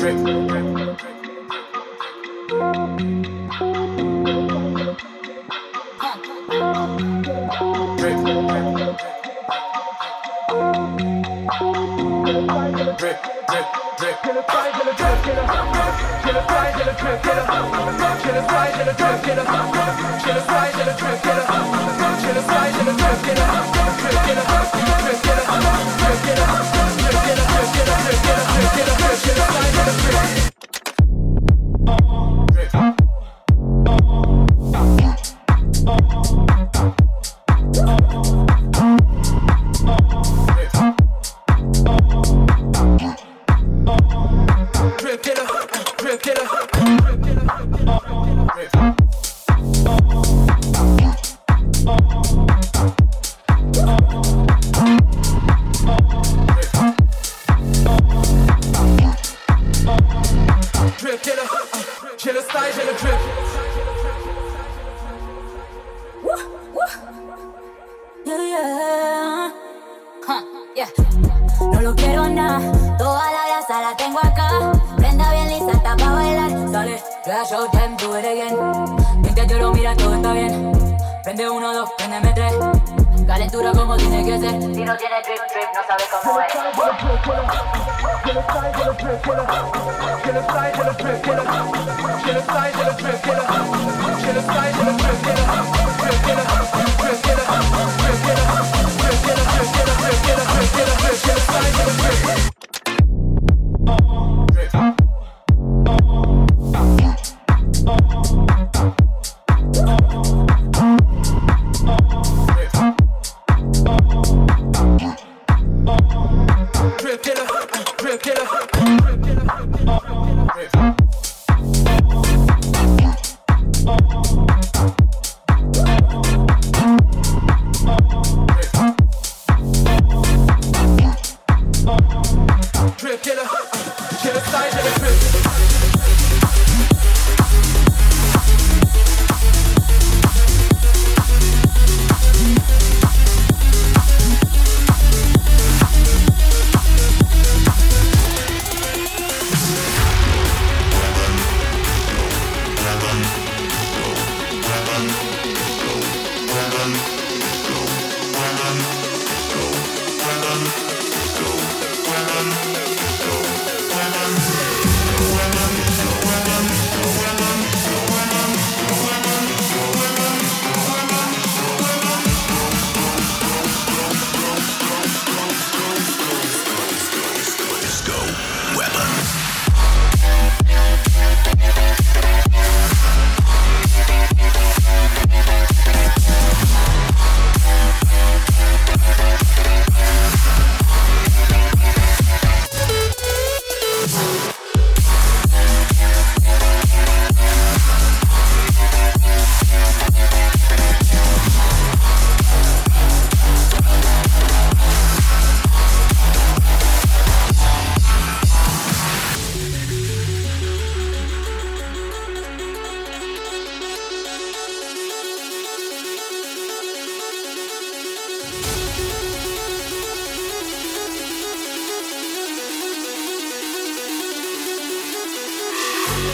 Drip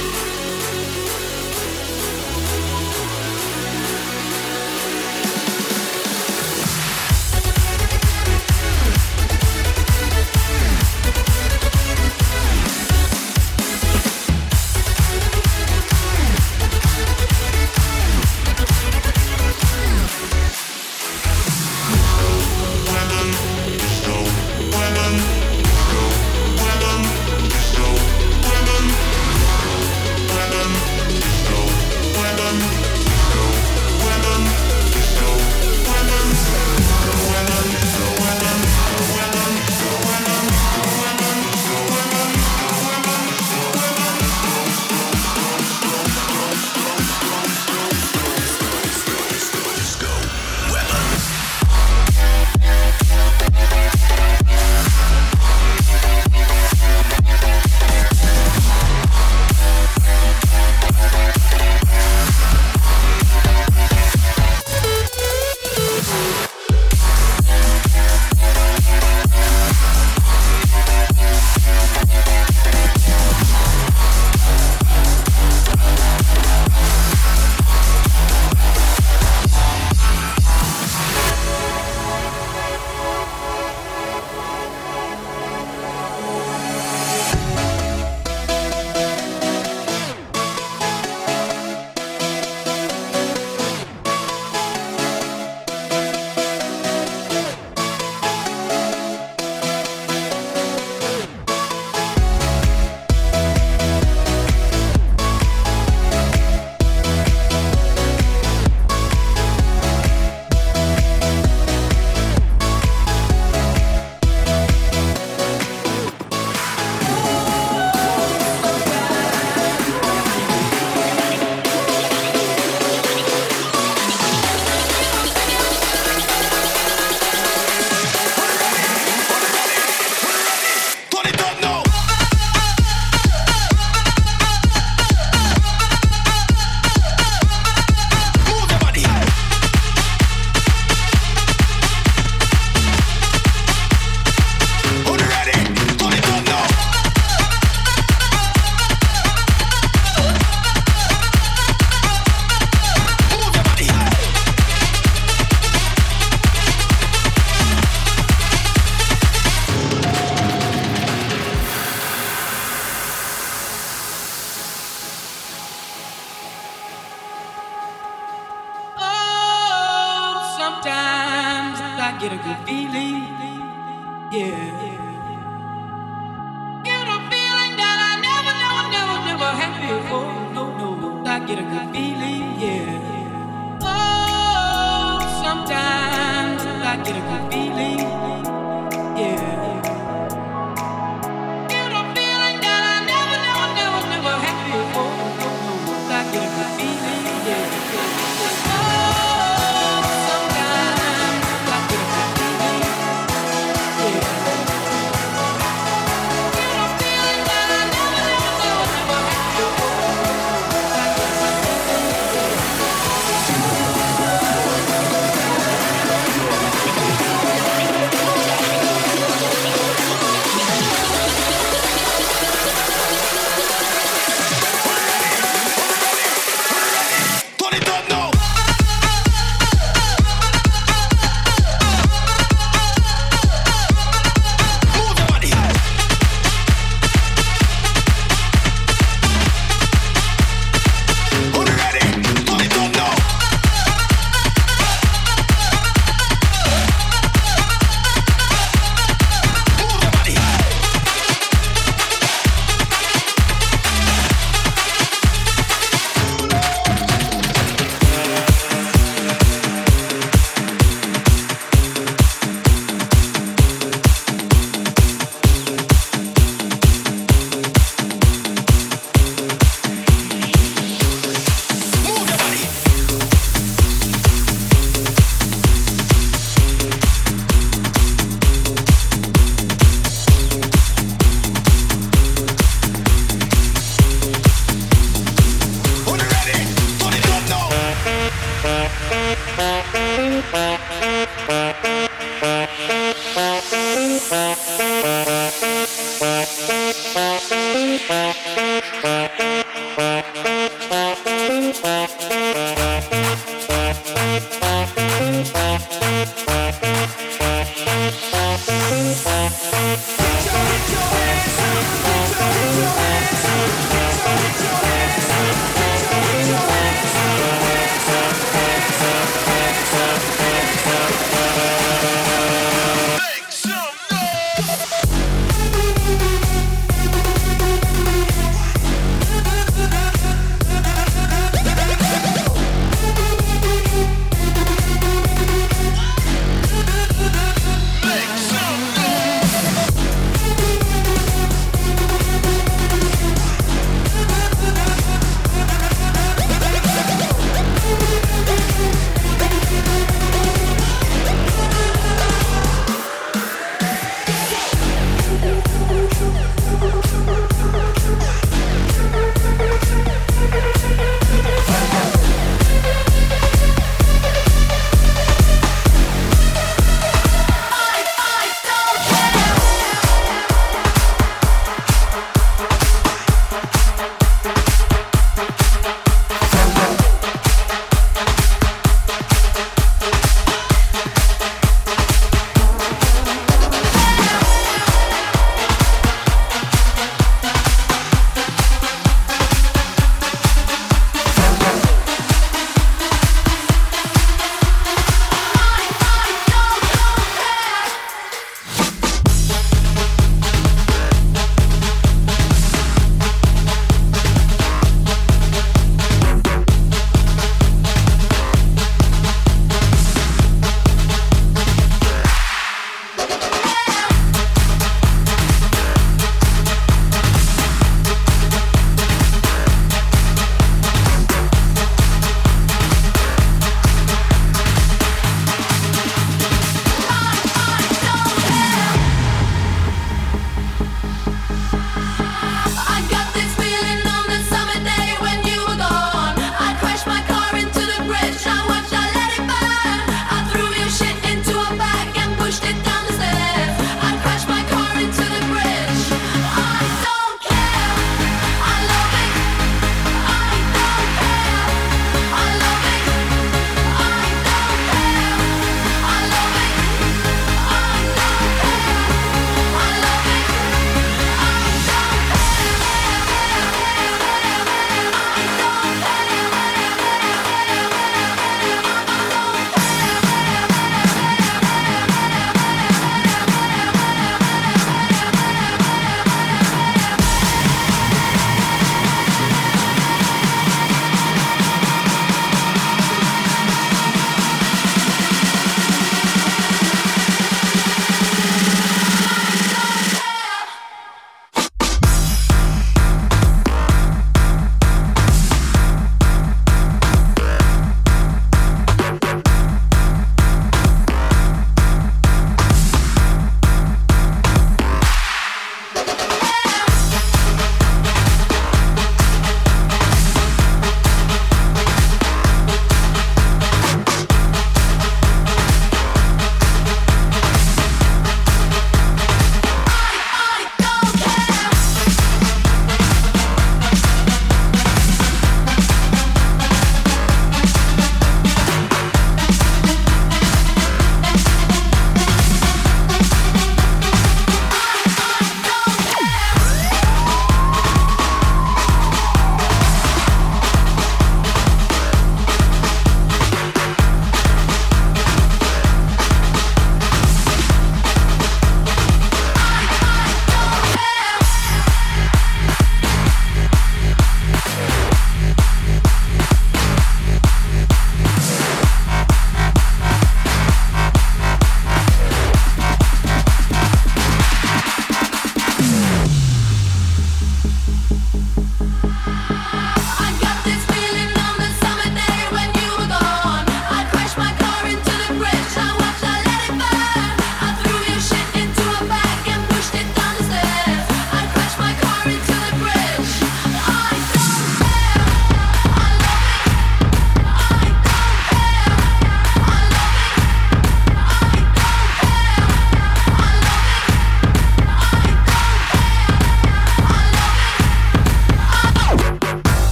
you.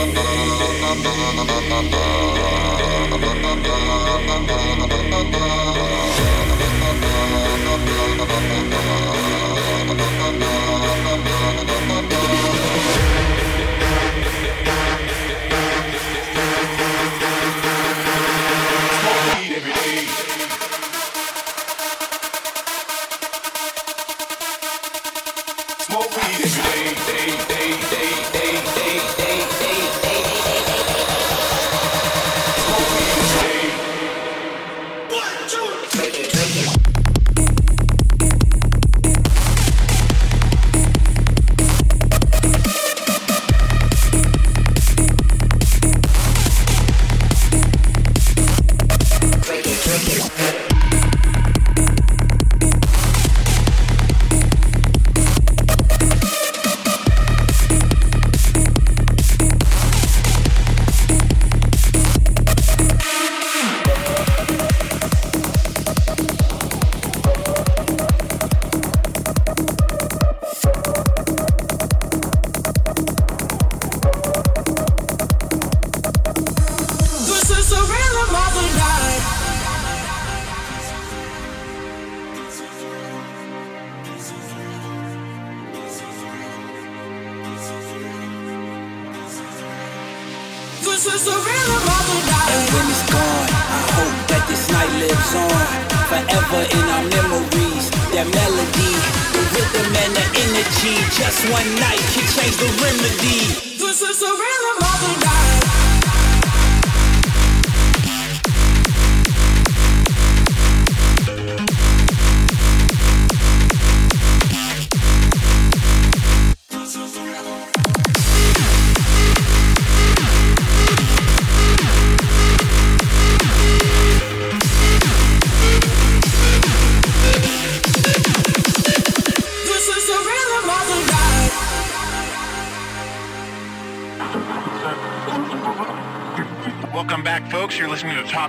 Thank you.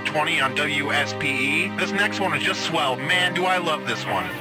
Top 20 on WSPE. This next one is just swell. Man, do I love this one.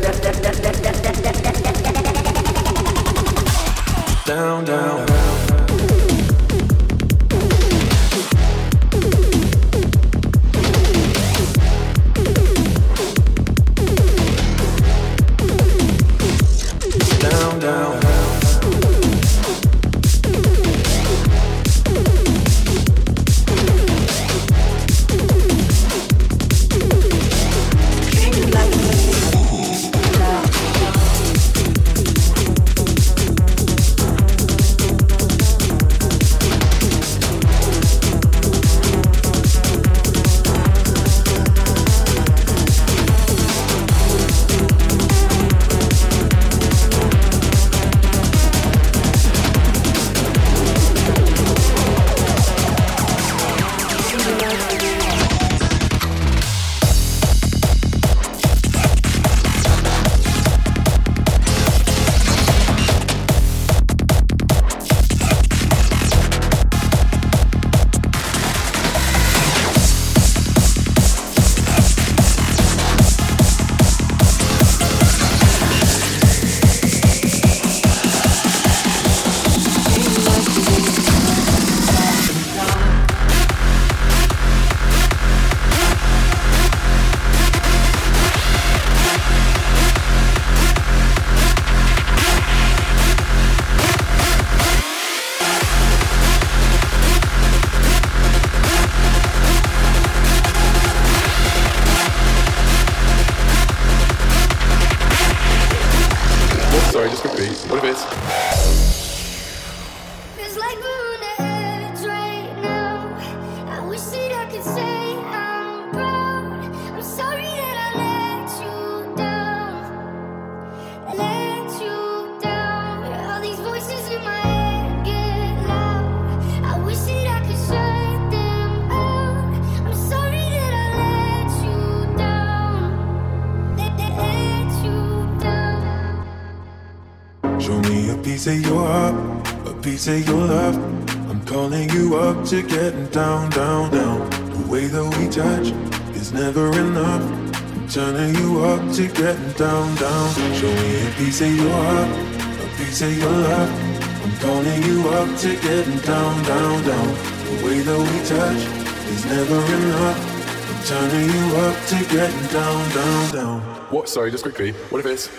down, down, down. What? Sorry, just quickly. What if it's?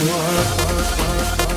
Are.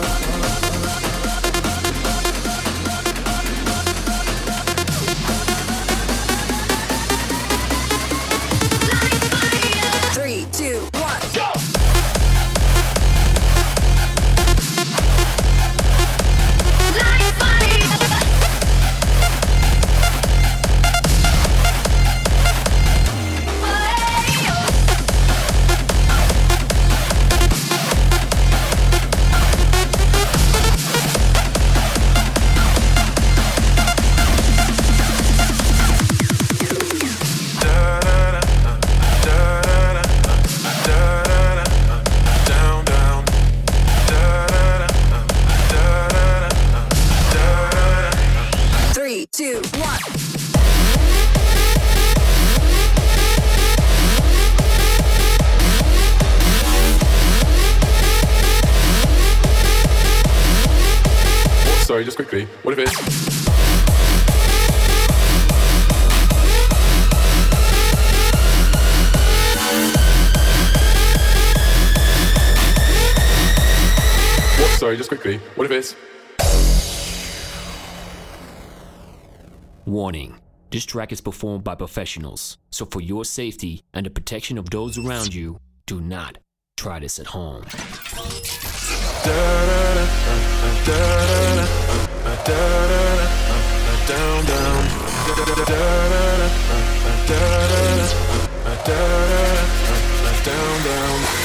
track is performed by professionals, so for your safety and the protection of those around you, do not try this at home. down, down.